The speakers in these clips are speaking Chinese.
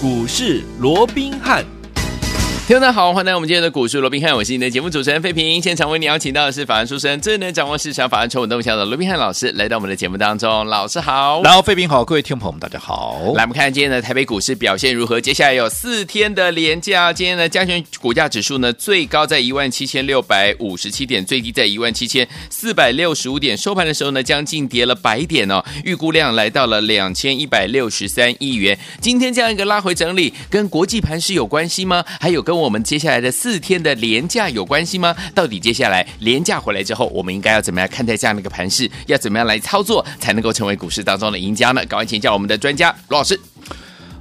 股市罗宾汉。听众大家好，欢迎来到我们今天的股市罗宾汉，我是你的节目主持人费平。现场为你邀请到的是法案出身、最能掌握市场法案丑闻动向的罗宾汉老师，来到我们的节目当中。老师好，然后费平好，各位听众朋友们大家好。来，我们看今天的台北股市表现如何？接下来有四天的连假，今天的加权股价指数呢，最高在一万七千六百五十七点，最低在一万七千四百六十五点，收盘的时候呢，将近跌了百点哦。预估量来到了两千一百六十三亿元。今天这样一个拉回整理，跟国际盘是有关系吗？还有跟我们接下来的四天的廉价有关系吗？到底接下来廉价回来之后，我们应该要怎么样看待这样的一个盘势？要怎么样来操作才能够成为股市当中的赢家呢？赶快请教我们的专家罗老师。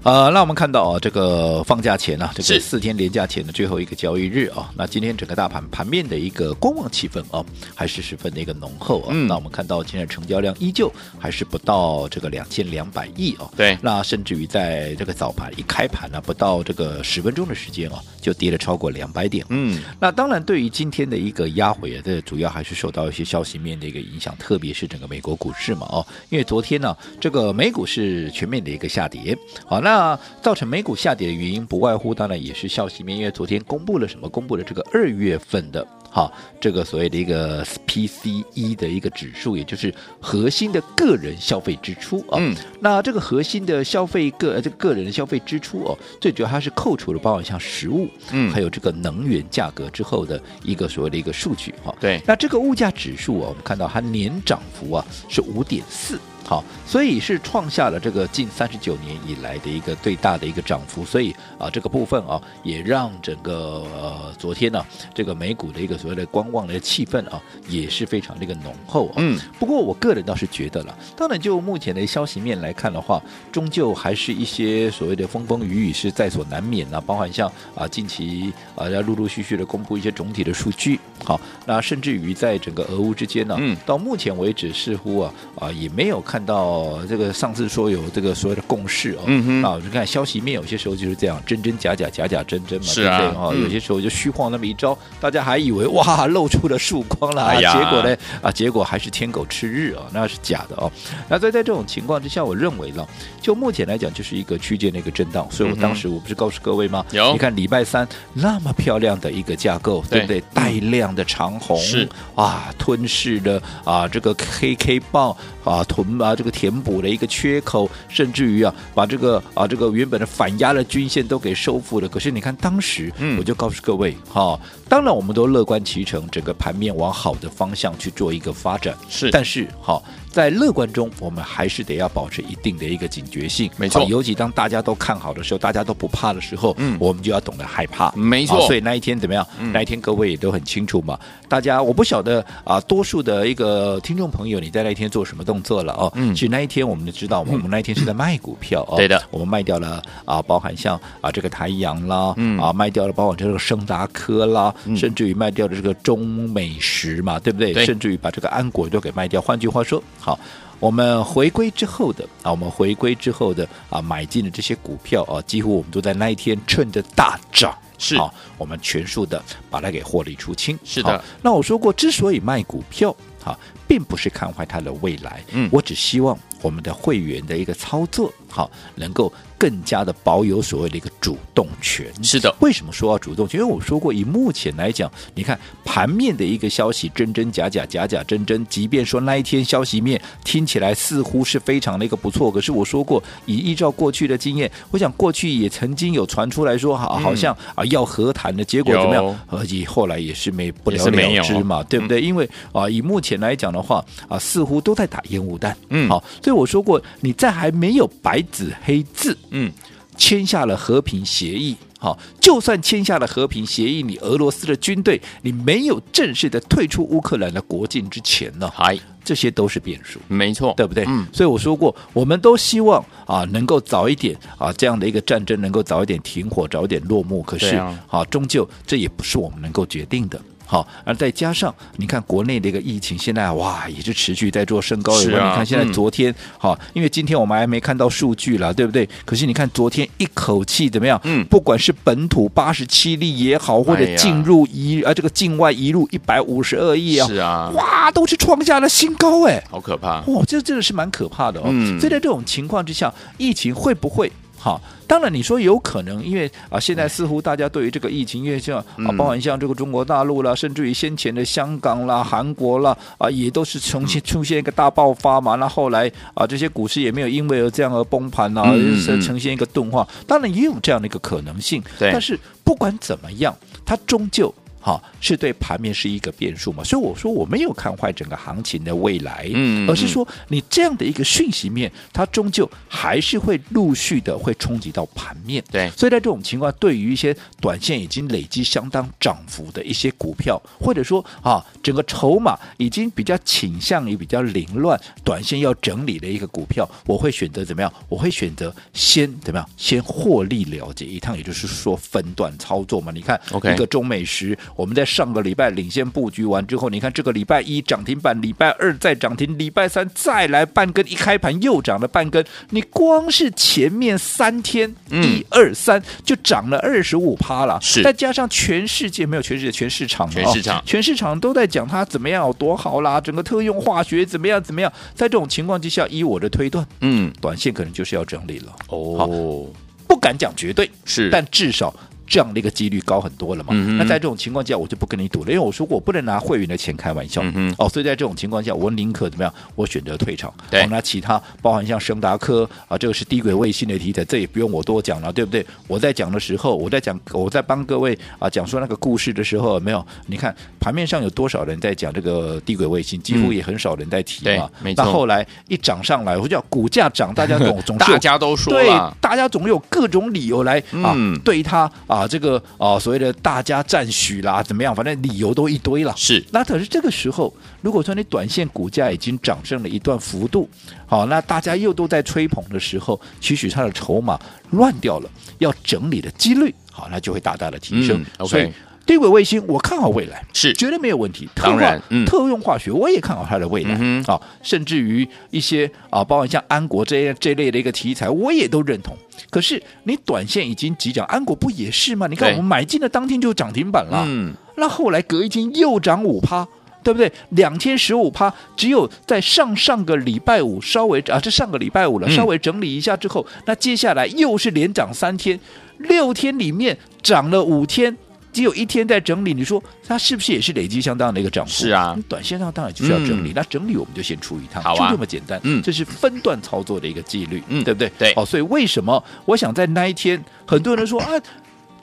呃，那我们看到啊，这个放假前呢、啊，这个四天连假前的最后一个交易日啊，那今天整个大盘盘面的一个观望气氛啊，还是十分的一个浓厚啊。嗯、那我们看到今天的成交量依旧还是不到这个两千两百亿啊。对。那甚至于在这个早盘一开盘呢、啊，不到这个十分钟的时间啊，就跌了超过两百点。嗯。那当然，对于今天的一个压回啊，这主要还是受到一些消息面的一个影响，特别是整个美国股市嘛，哦，因为昨天呢、啊，这个美股是全面的一个下跌。好，那。那造成美股下跌的原因，不外乎当然也是消息面，因为昨天公布了什么？公布了这个二月份的哈，这个所谓的一个 PCE 的一个指数，也就是核心的个人消费支出啊。嗯。那这个核心的消费个这个个人的消费支出哦，最主要它是扣除了包括像食物，嗯，还有这个能源价格之后的一个所谓的一个数据哈。对。那这个物价指数啊，我们看到它年涨幅啊是五点四。好，所以是创下了这个近三十九年以来的一个最大的一个涨幅，所以啊，这个部分啊，也让整个呃昨天呢、啊，这个美股的一个所谓的观望的气氛啊，也是非常的一个浓厚啊。嗯，不过我个人倒是觉得了，当然就目前的消息面来看的话，终究还是一些所谓的风风雨雨是在所难免啊，包含像啊近期啊要陆陆续续的公布一些总体的数据，好，那甚至于在整个俄乌之间呢、啊，嗯，到目前为止似乎啊啊也没有看。看到这个上次说有这个所谓的共识哦，嗯啊，你看消息面有些时候就是这样，真真假假，假假真真嘛，是啊，对不对？啊、嗯，有些时候就虚晃那么一招，大家还以为哇露出了曙光了，哎、呀结果呢啊，结果还是天狗吃日啊，那是假的哦。那在在这种情况之下，我认为呢，就目前来讲就是一个区间的一个震荡，所以我当时我不是告诉各位吗？有、嗯，你看礼拜三那么漂亮的一个架构，对，对不对？带量的长红是啊，吞噬的啊这个 KK 棒啊吞。把这个填补了一个缺口，甚至于啊，把这个啊这个原本的反压的均线都给收复了。可是你看当时，我就告诉各位哈、嗯哦，当然我们都乐观其成，整个盘面往好的方向去做一个发展。是，但是哈。哦在乐观中，我们还是得要保持一定的一个警觉性。没错，尤其当大家都看好的时候，大家都不怕的时候，嗯，我们就要懂得害怕。没错，所以那一天怎么样？嗯、那一天各位也都很清楚嘛。大家我不晓得啊，多数的一个听众朋友，你在那一天做什么动作了哦？嗯，其实那一天我们就知道，我们那一天是在卖股票哦。对的，我们卖掉了啊，包含像啊这个台阳啦，嗯啊卖掉了，包含这个升达科啦，嗯、甚至于卖掉了这个中美食嘛，对不对？对，甚至于把这个安国都给卖掉。换句话说。好，我们回归之后的啊，我们回归之后的啊，买进的这些股票啊，几乎我们都在那一天趁着大涨，是。啊，我们全数的把它给获利出清。是的，那我说过，之所以卖股票，哈，并不是看坏它的未来，嗯，我只希望我们的会员的一个操作，好，能够。更加的保有所谓的一个主动权。是的，为什么说要主动权？因为我说过，以目前来讲，你看盘面的一个消息真真假假，假假真真。即便说那一天消息面听起来似乎是非常的一个不错，可是我说过，以依照过去的经验，我想过去也曾经有传出来说，好，好像啊要和谈的结果怎么样？而且后来也是没不了了之嘛，对不对？因为啊，以目前来讲的话啊，似乎都在打烟雾弹。嗯，好，所以我说过，你在还没有白纸黑字。嗯，签下了和平协议，好，就算签下了和平协议，你俄罗斯的军队，你没有正式的退出乌克兰的国境之前呢，嗨，这些都是变数，没错，对不对？嗯，所以我说过，我们都希望啊，能够早一点啊，这样的一个战争能够早一点停火，早一点落幕。可是，啊，终究这也不是我们能够决定的。好，而再加上你看国内的一个疫情，现在哇也是持续在做升高。是啊，你看现在昨天，好、嗯，因为今天我们还没看到数据了，对不对？可是你看昨天一口气怎么样？嗯，不管是本土八十七例也好，或者进入一啊这个境外一路一百五十二亿啊，是啊，哇，都是创下了新高哎，好可怕！哇，这真的是蛮可怕的哦。嗯，所以在这种情况之下，疫情会不会？好，当然你说有可能，因为啊，现在似乎大家对于这个疫情，因为像啊，包含像这个中国大陆啦，甚至于先前的香港啦、韩国啦，啊，也都是重新出现一个大爆发嘛。那后来啊，这些股市也没有因为而这样而崩盘啊，是呈现一个钝化。当然也有这样的一个可能性，但是不管怎么样，它终究。好，是对盘面是一个变数嘛？所以我说我没有看坏整个行情的未来，嗯，而是说你这样的一个讯息面，它终究还是会陆续的会冲击到盘面。对，所以在这种情况，对于一些短线已经累积相当涨幅的一些股票，或者说啊，整个筹码已经比较倾向于比较凌乱，短线要整理的一个股票，我会选择怎么样？我会选择先怎么样？先获利了结一趟，也就是说分段操作嘛。你看，OK，一个中美时。我们在上个礼拜领先布局完之后，你看这个礼拜一涨停板，礼拜二再涨停，礼拜三再来半根，一开盘又涨了半根。你光是前面三天，一二三就涨了二十五趴了。是，再加上全世界没有全世界，全市场，全市场，全市场都在讲它怎么样有多好啦，整个特用化学怎么样怎么样。在这种情况之下，依我的推断，嗯，短线可能就是要整理了。哦，不敢讲绝对，是，但至少。这样的一个几率高很多了嘛？嗯、那在这种情况下，我就不跟你赌了，因为我说过我不能拿会员的钱开玩笑。嗯、哦，所以在这种情况下，我宁可怎么样？我选择退场。对，那其他包含像升达科啊，这个是低轨卫星的题材，这也不用我多讲了，对不对？我在讲的时候，我在讲，我在帮各位啊讲说那个故事的时候，没有？你看盘面上有多少人在讲这个低轨卫星，几乎也很少人在提嘛。嗯、那后来一涨上来，我叫股价涨，大家总 总大家都说对，大家总有各种理由来啊、嗯、对他啊。啊，这个啊，所谓的大家赞许啦，怎么样？反正理由都一堆了。是，那可是这个时候，如果说你短线股价已经涨上了一段幅度，好，那大家又都在吹捧的时候，其实它的筹码乱掉了，要整理的几率，好，那就会大大的提升。嗯、所以。低轨卫星，我看好未来是绝对没有问题。当然，嗯、特用化学我也看好它的未来啊、嗯哦，甚至于一些啊，包括像安国这样这类的一个题材，我也都认同。可是你短线已经急涨，安国不也是吗？你看我们买进的当天就涨停板了，嗯，那后来隔一天又涨五趴，对不对？两天十五趴，只有在上上个礼拜五稍微啊，这上个礼拜五了，稍微整理一下之后，嗯、那接下来又是连涨三天，六天里面涨了五天。只有一天在整理，你说它是不是也是累积相当的一个涨幅？是啊，短线上当然就是要整理。嗯、那整理我们就先出一趟，好啊、就这么简单。嗯，这是分段操作的一个纪律，嗯，对不对？对。哦，所以为什么我想在那一天，很多人说啊，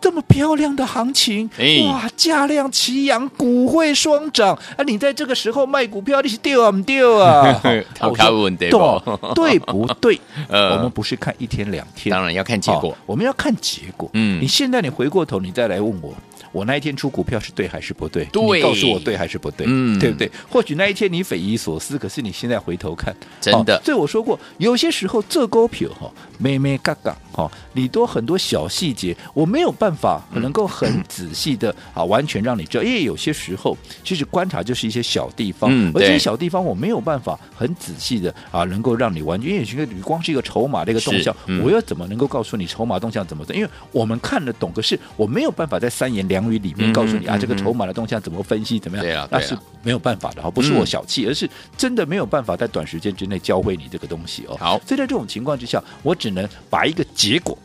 这么漂亮的行情，哎、哇，价量齐扬，股会双涨啊！你在这个时候卖股票，你是丢啊不丢啊？好看问题不？对不对？呃，我们不是看一天两天，当然要看结果、哦，我们要看结果。嗯，你现在你回过头，你再来问我。我那一天出股票是对还是不对？对，你告诉我对还是不对？嗯，对不对？或许那一天你匪夷所思，可是你现在回头看，真的。所以我说过，有些时候这股票哈，咩咩嘎嘎哈，你多很多小细节，我没有办法能够很仔细的啊，完全让你知道。因为有些时候，其实观察就是一些小地方，而这些小地方我没有办法很仔细的啊，能够让你完全。因为你光是一个筹码的一个动向，我又怎么能够告诉你筹码动向怎么走？因为我们看得懂，可是我没有办法在三言两语里面告诉你啊，这个筹码的动向怎么分析，怎么样？对啊，那是没有办法的哈，不是我小气，而是真的没有办法在短时间之内教会你这个东西哦。好，所以在这种情况之下，我只能把一个结果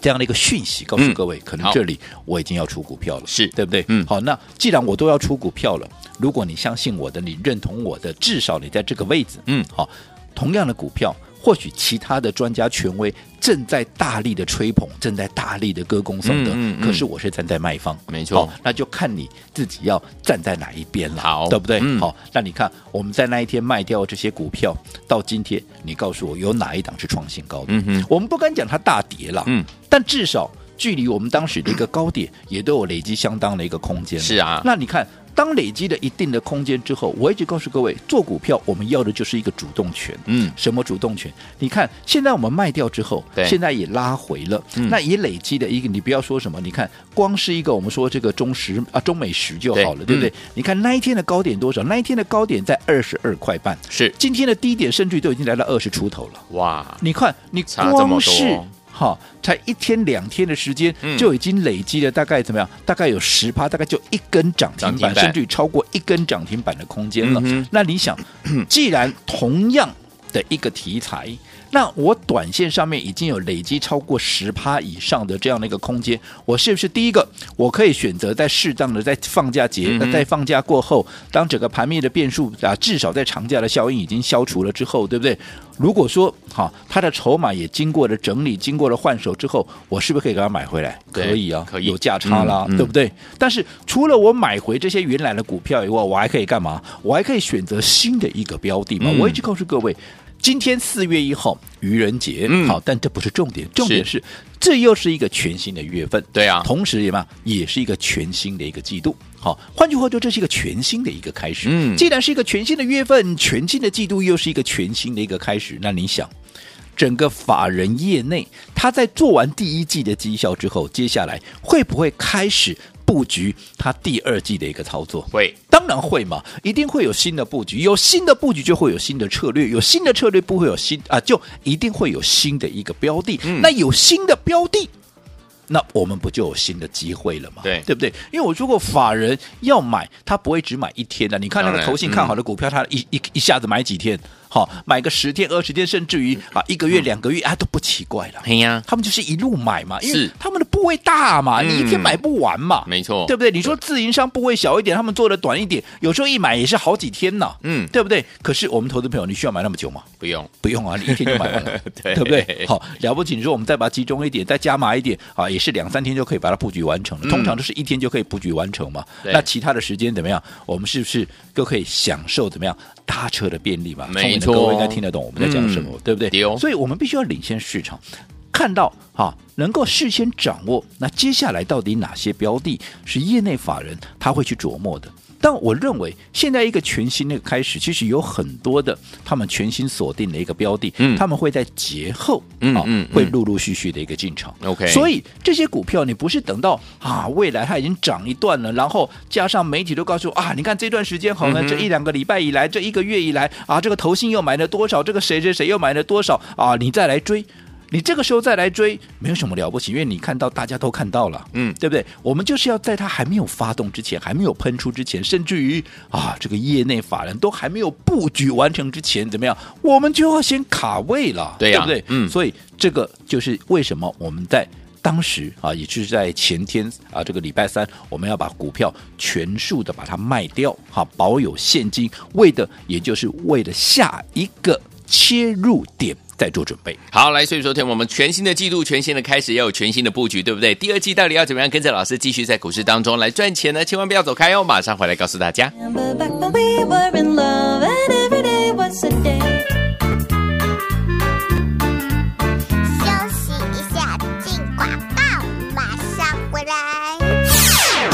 这样的一个讯息告诉各位，可能这里我已经要出股票了，是对不对？嗯，好，那既然我都要出股票了，如果你相信我的，你认同我的，至少你在这个位置，嗯，好，同样的股票。或许其他的专家权威正在大力的吹捧，正在大力的歌功颂德，嗯嗯嗯、可是我是站在卖方，没错、哦，那就看你自己要站在哪一边了，好，对不对？好、那你看我们在那一天卖掉这些股票，到今天你告诉我有哪一档是创新高的？嗯哼，我们不敢讲它大跌了，嗯，但至少距离我们当时的一个高点也都有累积相当的一个空间，是啊，那你看。当累积了一定的空间之后，我一直告诉各位，做股票我们要的就是一个主动权。嗯，什么主动权？你看，现在我们卖掉之后，对现在也拉回了，嗯、那也累积了一个。你不要说什么，你看，光是一个我们说这个中时啊，中美时就好了，对，对不对？嗯、你看那一天的高点多少？那一天的高点在二十二块半，是今天的低点，甚至都已经来到二十出头了。哇！你看，你光是。好，才一天两天的时间，就已经累积了大概怎么样？大概有十趴，大概就一根涨停板，甚至于超过一根涨停板的空间了。嗯、那你想，既然同样的一个题材，那我短线上面已经有累积超过十趴以上的这样的一个空间，我是不是第一个我可以选择在适当的在放假节，那、嗯、在放假过后，当整个盘面的变数啊，至少在长假的效应已经消除了之后，对不对？如果说哈，它的筹码也经过了整理，经过了换手之后，我是不是可以给它买回来？可以啊，可以有价差啦，对不对？但是除了我买回这些原来的股票以外，我还可以干嘛？我还可以选择新的一个标的嘛？嗯、我一直告诉各位。今天四月一号愚人节，嗯、好，但这不是重点，重点是，是这又是一个全新的月份，对啊，同时也嘛，也是一个全新的一个季度，好，换句话说，这是一个全新的一个开始。嗯，既然是一个全新的月份，全新的季度，又是一个全新的一个开始，那你想，整个法人业内，他在做完第一季的绩效之后，接下来会不会开始？布局它第二季的一个操作。会，当然会嘛，一定会有新的布局，有新的布局就会有新的策略，有新的策略不会有新啊，就一定会有新的一个标的。嗯，那有新的标的，那我们不就有新的机会了吗？对，对不对？因为我如果，法人要买，他不会只买一天的。你看那个投信看好的股票，他一一一下子买几天？好，买个十天、二十天，甚至于啊一个月、两个月啊都不奇怪了。哎呀，他们就是一路买嘛，因为他们的部位大嘛，你一天买不完嘛，没错，对不对？你说自营商部位小一点，他们做的短一点，有时候一买也是好几天呢，嗯，对不对？可是我们投资朋友，你需要买那么久吗？不用，不用啊，你一天就买完了，对不对？好，了不起，你说我们再把它集中一点，再加码一点啊，也是两三天就可以把它布局完成了。通常都是一天就可以布局完成嘛。那其他的时间怎么样？我们是不是都可以享受怎么样？搭车的便利嘛，没错，各位应该听得懂我们在讲什么，嗯、对不对？对哦、所以我们必须要领先市场，看到哈，能够事先掌握，那接下来到底哪些标的是业内法人他会去琢磨的。但我认为，现在一个全新的开始，其实有很多的他们全新锁定的一个标的，嗯，他们会在节后啊，嗯，会陆陆续续的一个进场。OK，所以这些股票你不是等到啊未来它已经涨一段了，然后加上媒体都告诉啊，你看这段时间好像，这一两个礼拜以来，这一个月以来啊，这个投信又买了多少，这个谁谁谁又买了多少啊，你再来追。你这个时候再来追，没有什么了不起，因为你看到大家都看到了，嗯，对不对？我们就是要在它还没有发动之前，还没有喷出之前，甚至于啊，这个业内法人都还没有布局完成之前，怎么样？我们就要先卡位了，对呀，对不对？嗯，所以这个就是为什么我们在当时啊，也就是在前天啊，这个礼拜三，我们要把股票全数的把它卖掉，哈，保有现金，为的也就是为了下一个切入点。在做准备，好，来，所以说，天我们全新的季度，全新的开始，要有全新的布局，对不对？第二季到底要怎么样跟着老师继续在股市当中来赚钱呢？千万不要走开哦，马上回来告诉大家。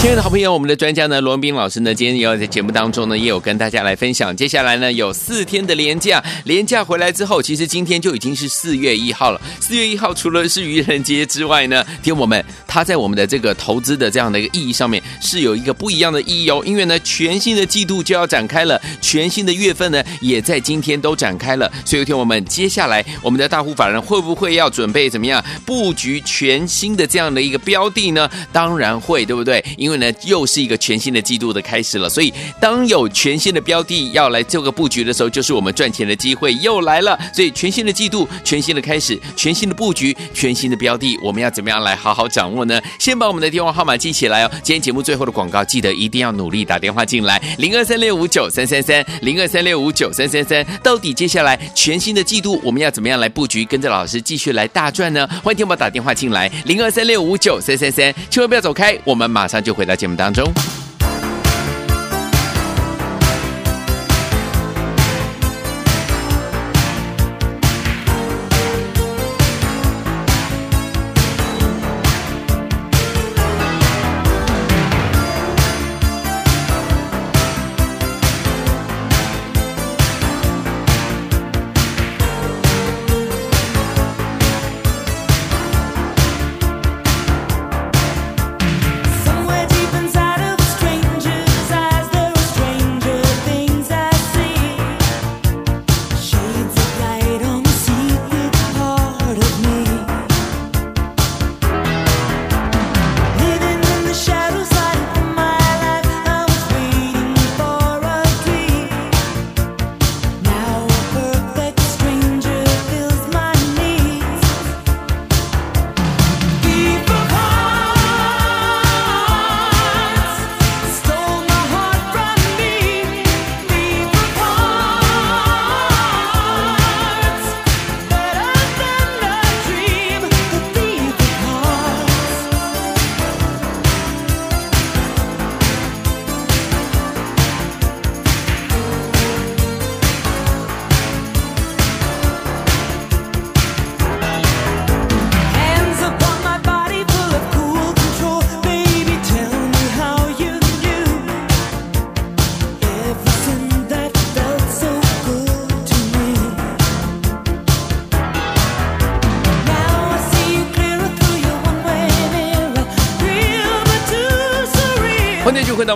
亲爱的好朋友，我们的专家呢，罗文斌老师呢，今天也要在节目当中呢，也有跟大家来分享。接下来呢，有四天的连假，连假回来之后，其实今天就已经是四月一号了。四月一号除了是愚人节之外呢，听我们，它在我们的这个投资的这样的一个意义上面，是有一个不一样的意义哦。因为呢，全新的季度就要展开了，全新的月份呢，也在今天都展开了。所以，听我们，接下来我们的大户法人会不会要准备怎么样布局全新的这样的一个标的呢？当然会，对不对？因因为呢，又是一个全新的季度的开始了，所以当有全新的标的要来做个布局的时候，就是我们赚钱的机会又来了。所以全新的季度、全新的开始、全新的布局、全新的标的，我们要怎么样来好好掌握呢？先把我们的电话号码记起来哦。今天节目最后的广告，记得一定要努力打电话进来，零二三六五九三三三，零二三六五九三三三。到底接下来全新的季度，我们要怎么样来布局，跟着老师继续来大赚呢？欢迎听我打电话进来，零二三六五九三三三，千万不要走开，我们马上就。回到节目当中。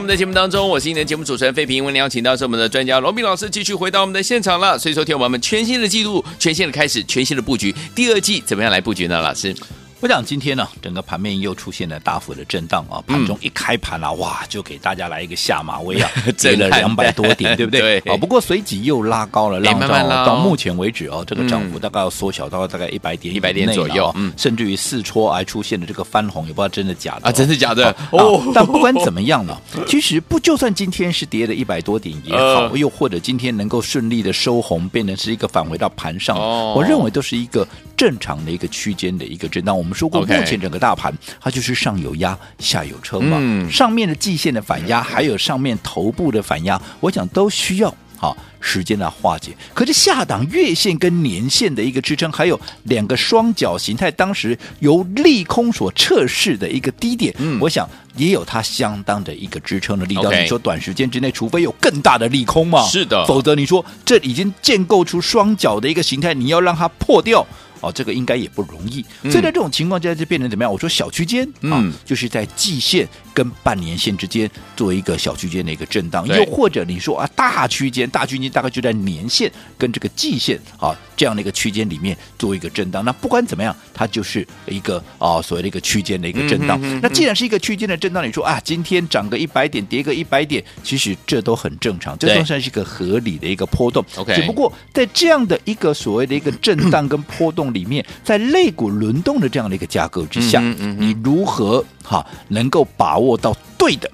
我们的节目当中，我是你的节目主持人费平。为您邀请到是我们的专家罗密老师，继续回到我们的现场了。所以说，听我们全新的记录、全新的开始、全新的布局，第二季怎么样来布局呢？老师？我想今天呢，整个盘面又出现了大幅的震荡啊！盘中一开盘啊，哇，就给大家来一个下马威啊，跌了两百多点，对不对？对。啊，不过随即又拉高了，让到到目前为止哦，这个涨幅大概要缩小到大概一百点、一百点左右，嗯，甚至于四戳还出现了这个翻红，也不知道真的假的啊，真的假的哦。但不管怎么样呢，其实不就算今天是跌了一百多点也好，又或者今天能够顺利的收红，变成是一个返回到盘上，我认为都是一个正常的一个区间的一个震荡。我们说过，目前整个大盘它就是上有压，下有撑嘛。嗯、上面的季线的反压，还有上面头部的反压，我想都需要好时间来化解。可是下档月线跟年线的一个支撑，还有两个双脚形态，当时由利空所测试的一个低点，嗯、我想也有它相当的一个支撑的力道。你说短时间之内，除非有更大的利空嘛，是的，否则你说这已经建构出双脚的一个形态，你要让它破掉。哦，这个应该也不容易，所以在这种情况下就变成怎么样？我说小区间啊，就是在季线跟半年线之间做一个小区间的一个震荡，又或者你说啊，大区间，大区间大概就在年线跟这个季线啊这样的一个区间里面做一个震荡。那不管怎么样，它就是一个啊所谓的一个区间的一个震荡。那既然是一个区间的震荡，你说啊，今天涨个一百点，跌个一百点，其实这都很正常，这都算是一个合理的一个波动。OK，只不过在这样的一个所谓的一个震荡跟波动。里面在肋骨轮动的这样的一个架构之下，嗯嗯嗯、你如何哈能够把握到对的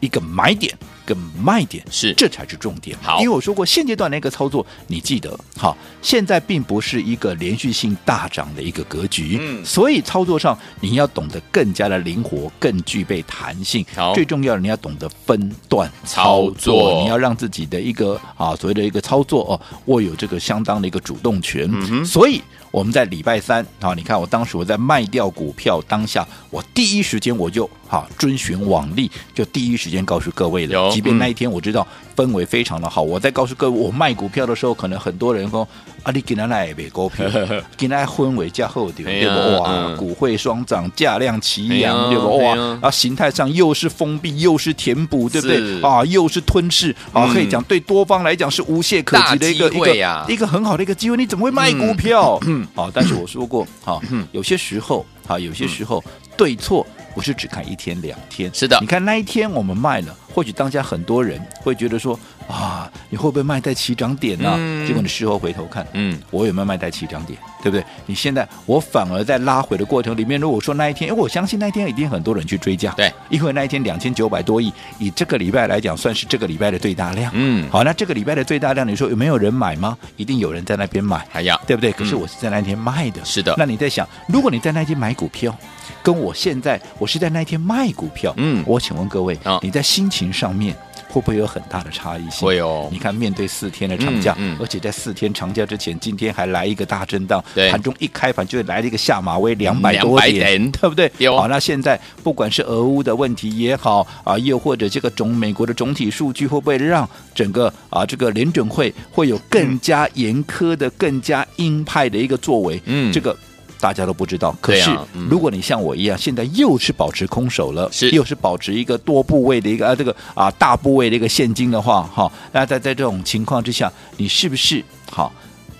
一个买点跟卖点？是，这才是重点。好，因为我说过现阶段的一个操作，你记得哈，现在并不是一个连续性大涨的一个格局，嗯，所以操作上你要懂得更加的灵活，更具备弹性。好，最重要的你要懂得分段操作，操作你要让自己的一个啊所谓的一个操作哦握有这个相当的一个主动权。嗯哼，所以。我们在礼拜三啊，你看我当时我在卖掉股票当下，我第一时间我就哈遵循往例，就第一时间告诉各位了。即便那一天我知道氛围非常的好，我在告诉各位我卖股票的时候，可能很多人说啊，你今天来买股票，今天氛围加厚点，对不？哇，股汇双涨，价量齐扬，对不？哇，啊，形态上又是封闭，又是填补，对不对？啊，又是吞噬，啊，可以讲对多方来讲是无懈可击的一个一个一个很好的一个机会。你怎么会卖股票？好，但是我说过，好，有些时候，好，有些时候对错不是只看一天两天，是的。你看那一天我们卖了，或许当下很多人会觉得说，啊，你会不会卖在起涨点呢？结果你事后回头看，嗯，我有没有卖在起涨点？对不对？你现在我反而在拉回的过程里面，如果说那一天，因为我相信那一天一定很多人去追加，对，因为那一天两千九百多亿，以这个礼拜来讲，算是这个礼拜的最大量。嗯，好，那这个礼拜的最大量，你说有没有人买吗？一定有人在那边买，还要对不对？可是我是在那一天卖的，是的。那你在想，如果你在那天买股票，跟我现在我是在那一天卖股票，嗯，我请问各位，你在心情上面？会不会有很大的差异性？会哦。你看，面对四天的长假，嗯嗯、而且在四天长假之前，今天还来一个大震荡，对盘中一开盘就来了一个下马威两百多点，点对不对？有。好，那现在不管是俄乌的问题也好啊，又或者这个总美国的总体数据，会不会让整个啊这个联准会会有更加严苛的、更加鹰派的一个作为？嗯，这个。大家都不知道，可是如果你像我一样，现在又是保持空手了，是又是保持一个多部位的一个啊这个啊大部位的一个现金的话，哈，那在在这种情况之下，你是不是好？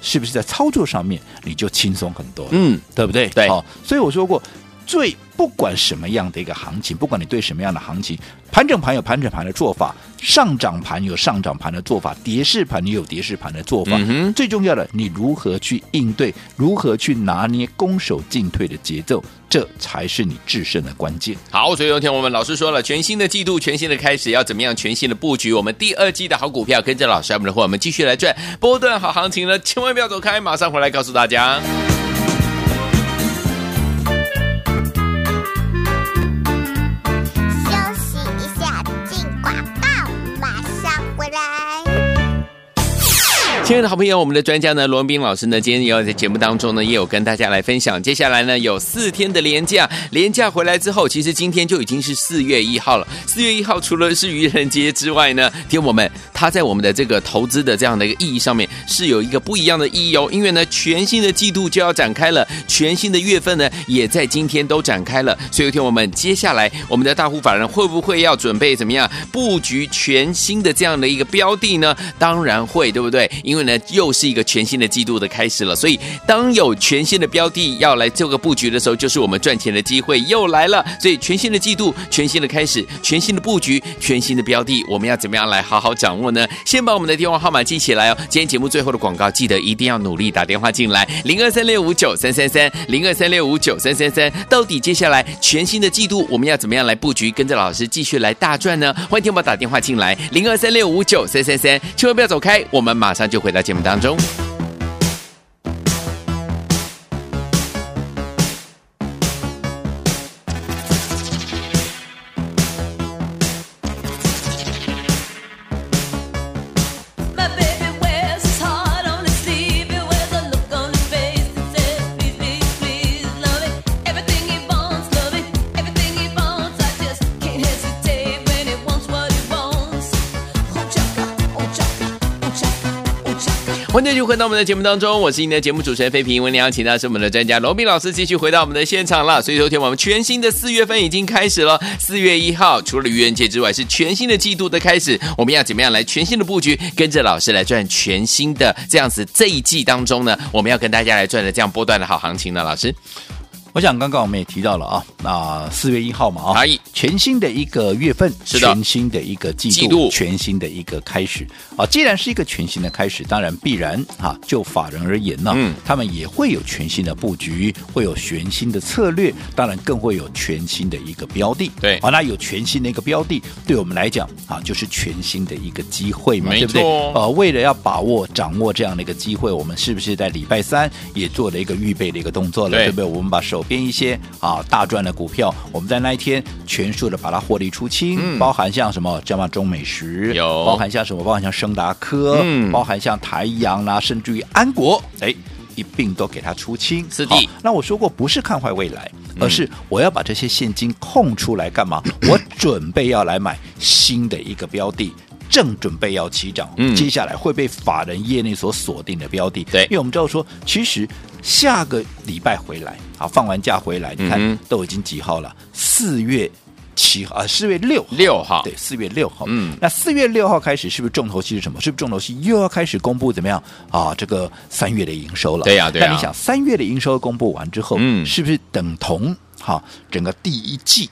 是不是在操作上面你就轻松很多？嗯，对不对？对，好，所以我说过。最不管什么样的一个行情，不管你对什么样的行情，盘整盘有盘整盘的做法，上涨盘有上涨盘的做法，跌势盘也有跌势盘的做法。嗯、最重要的，你如何去应对，如何去拿捏攻守进退的节奏，这才是你制胜的关键。好，所以昨天我们老师说了，全新的季度，全新的开始，要怎么样全新的布局？我们第二季的好股票，跟着老师我们的话，我们继续来赚波段好行情呢，千万不要走开，马上回来告诉大家。亲爱的好朋友，我们的专家呢，罗文斌老师呢，今天也有在节目当中呢，也有跟大家来分享。接下来呢，有四天的连假，连假回来之后，其实今天就已经是四月一号了。四月一号除了是愚人节之外呢，听我们，它在我们的这个投资的这样的一个意义上面，是有一个不一样的意义哦。因为呢，全新的季度就要展开了，全新的月份呢，也在今天都展开了。所以，听我们，接下来我们的大户法人会不会要准备怎么样布局全新的这样的一个标的呢？当然会，对不对？因因为呢，又是一个全新的季度的开始了，所以当有全新的标的要来做个布局的时候，就是我们赚钱的机会又来了。所以全新的季度、全新的开始、全新的布局、全新的标的，我们要怎么样来好好掌握呢？先把我们的电话号码记起来哦。今天节目最后的广告，记得一定要努力打电话进来，零二三六五九三三三，零二三六五九三三三。到底接下来全新的季度我们要怎么样来布局，跟着老师继续来大赚呢？欢迎听我打电话进来，零二三六五九三三三，千万不要走开，我们马上就。回到节目当中。欢迎继续回到我们的节目当中，我是您的节目主持人费平。为您邀请到是我们的专家罗宾老师，继续回到我们的现场了。所以，昨天我们全新的四月份已经开始了。四月一号，除了愚人节之外，是全新的季度的开始。我们要怎么样来全新的布局，跟着老师来赚全新的这样子这一季当中呢？我们要跟大家来赚的这样波段的好行情呢？老师。我想刚刚我们也提到了啊，那四月一号嘛啊，全新的一个月份，是的，全新的一个季度，季度，全新的一个开始啊。既然是一个全新的开始，当然必然哈，就法人而言呢，嗯，他们也会有全新的布局，会有全新的策略，当然更会有全新的一个标的。对，啊，那有全新的一个标的，对我们来讲啊，就是全新的一个机会嘛，对不对？呃，为了要把握掌握这样的一个机会，我们是不是在礼拜三也做了一个预备的一个动作了？对，对不对？我们把手。边一些啊大赚的股票，我们在那一天全数的把它获利出清，嗯、包含像什么，叫嘛中美食，有。包含像什么，包含像升达科，嗯，包含像台阳啦、啊，甚至于安国，哎，一并都给它出清。是的，那我说过不是看坏未来，而是我要把这些现金空出来干嘛？嗯、我准备要来买新的一个标的。正准备要起涨，嗯，接下来会被法人业内所锁定的标的，对，因为我们知道说，其实下个礼拜回来，啊，放完假回来，你看、嗯、都已经几号了？四月七号啊，四月六六号，对，四月六号，嗯，那四月六号开始，是不是重头戏是什么？是不是重头戏又要开始公布怎么样啊？这个三月的营收了，对呀、啊，对呀、啊。那你想，三月的营收公布完之后，嗯，是不是等同哈、啊、整个第一季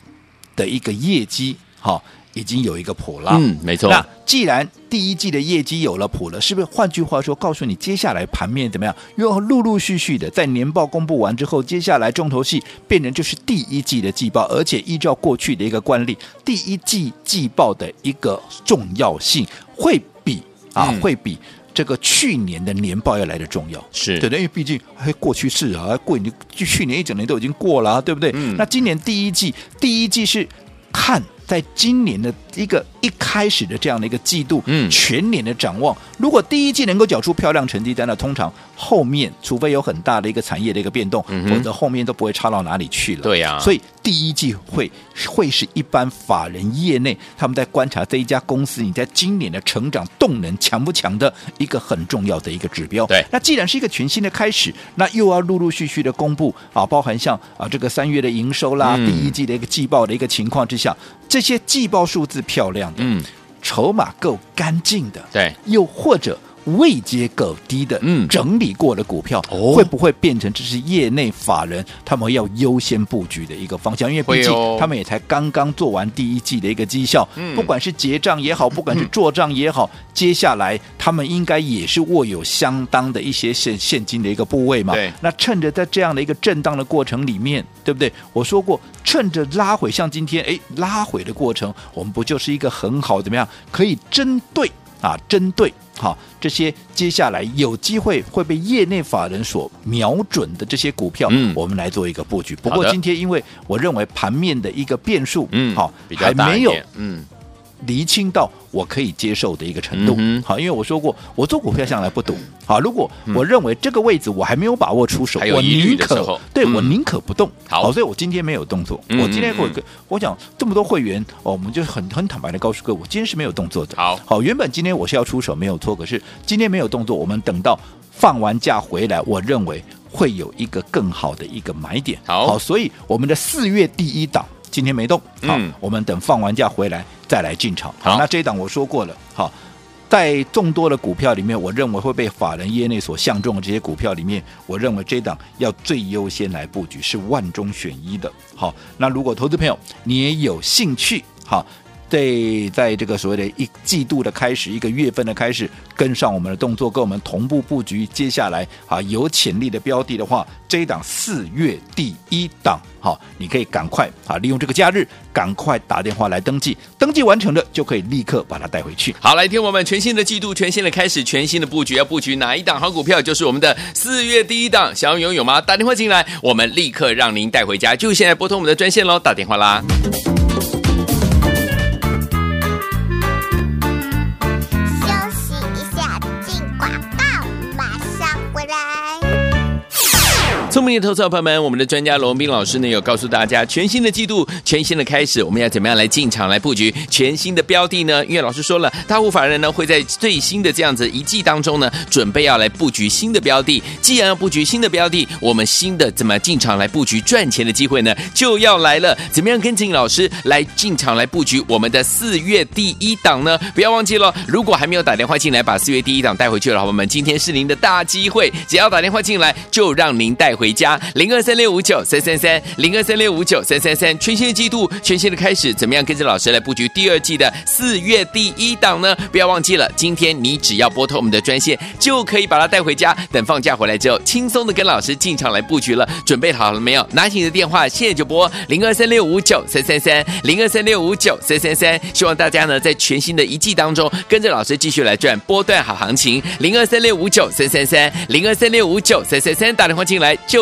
的一个业绩哈？啊已经有一个谱了，嗯，没错。那既然第一季的业绩有了谱了，是不是换句话说，告诉你接下来盘面怎么样？又要陆陆续续的在年报公布完之后，接下来重头戏变成就是第一季的季报，而且依照过去的一个惯例，第一季季报的一个重要性会比啊、嗯、会比这个去年的年报要来的重要，是对的，因为毕竟还过去式啊，过你就去年一整年都已经过了，对不对？嗯。那今年第一季，第一季是看。在今年的一个一开始的这样的一个季度，嗯，全年的展望，如果第一季能够缴出漂亮成绩单，那通常后面除非有很大的一个产业的一个变动，嗯、否则后面都不会差到哪里去了。对呀、啊，所以第一季会会是一般法人业内他们在观察这一家公司你在今年的成长动能强不强的一个很重要的一个指标。对，那既然是一个全新的开始，那又要陆陆续续的公布啊，包含像啊这个三月的营收啦，嗯、第一季的一个季报的一个情况之下，这。这些季报数字漂亮的，嗯，筹码够干净的，对，又或者。位阶够低的，嗯，整理过的股票，嗯、会不会变成这是业内法人他们要优先布局的一个方向？因为毕竟他们也才刚刚做完第一季的一个绩效，嗯，不管是结账也好，不管是做账也好，嗯、接下来他们应该也是握有相当的一些现现金的一个部位嘛。那趁着在这样的一个震荡的过程里面，对不对？我说过，趁着拉回，像今天哎拉回的过程，我们不就是一个很好怎么样可以针对啊针对。好，这些接下来有机会会被业内法人所瞄准的这些股票，嗯，我们来做一个布局。不过今天，因为我认为盘面的一个变数，嗯，好，还没有，嗯，厘清到我可以接受的一个程度。嗯好，因为我说过，我做股票向来不赌。好，如果我认为这个位置我还没有把握出手，我宁可对我宁可不动。好所以我今天没有动作。嗯我今天我嗯我讲这么多会员哦，我们就很很坦白的告诉各位，我今天是没有动作的。好好，原本今天我是要出手，没有错。可是今天没有动作，我们等到放完假回来，我认为会有一个更好的一个买点。好所以我们的四月第一档今天没动。好，嗯我们等放完假回来再来进场。好那这一档我说过了。好。在众多的股票里面，我认为会被法人业内所相中的这些股票里面，我认为这一档要最优先来布局，是万中选一的。好，那如果投资朋友你也有兴趣，好。对，在这个所谓的一季度的开始，一个月份的开始，跟上我们的动作，跟我们同步布局。接下来啊，有潜力的标的的话，这一档四月第一档，好，你可以赶快啊，利用这个假日，赶快打电话来登记，登记完成的就可以立刻把它带回去。好，来听我们全新的季度，全新的开始，全新的布局，要布局哪一档好股票？就是我们的四月第一档，想要拥有吗？打电话进来，我们立刻让您带回家。就现在拨通我们的专线喽，打电话啦。聪明的投资朋友们，我们的专家罗文斌老师呢有告诉大家，全新的季度，全新的开始，我们要怎么样来进场来布局全新的标的呢？因为老师说了，大户法人呢会在最新的这样子一季当中呢，准备要来布局新的标的。既然要布局新的标的，我们新的怎么进场来布局赚钱的机会呢？就要来了。怎么样跟进老师来进场来布局我们的四月第一档呢？不要忘记了，如果还没有打电话进来把四月第一档带回去的朋友们，今天是您的大机会，只要打电话进来就让您带回家。零二三六五九三三三，零二三六五九三三三，全新的季度，全新的开始，怎么样跟着老师来布局第二季的四月第一档呢？不要忘记了，今天你只要拨通我们的专线，就可以把它带回家。等放假回来之后，轻松的跟老师进场来布局了。准备好了没有？拿起你的电话，现在就拨零二三六五九三三三，零二三六五九三三三。希望大家呢在全新的一季当中，跟着老师继续来赚波段好行情。零二三六五九三三三，零二三六五九三三三，打电话进来就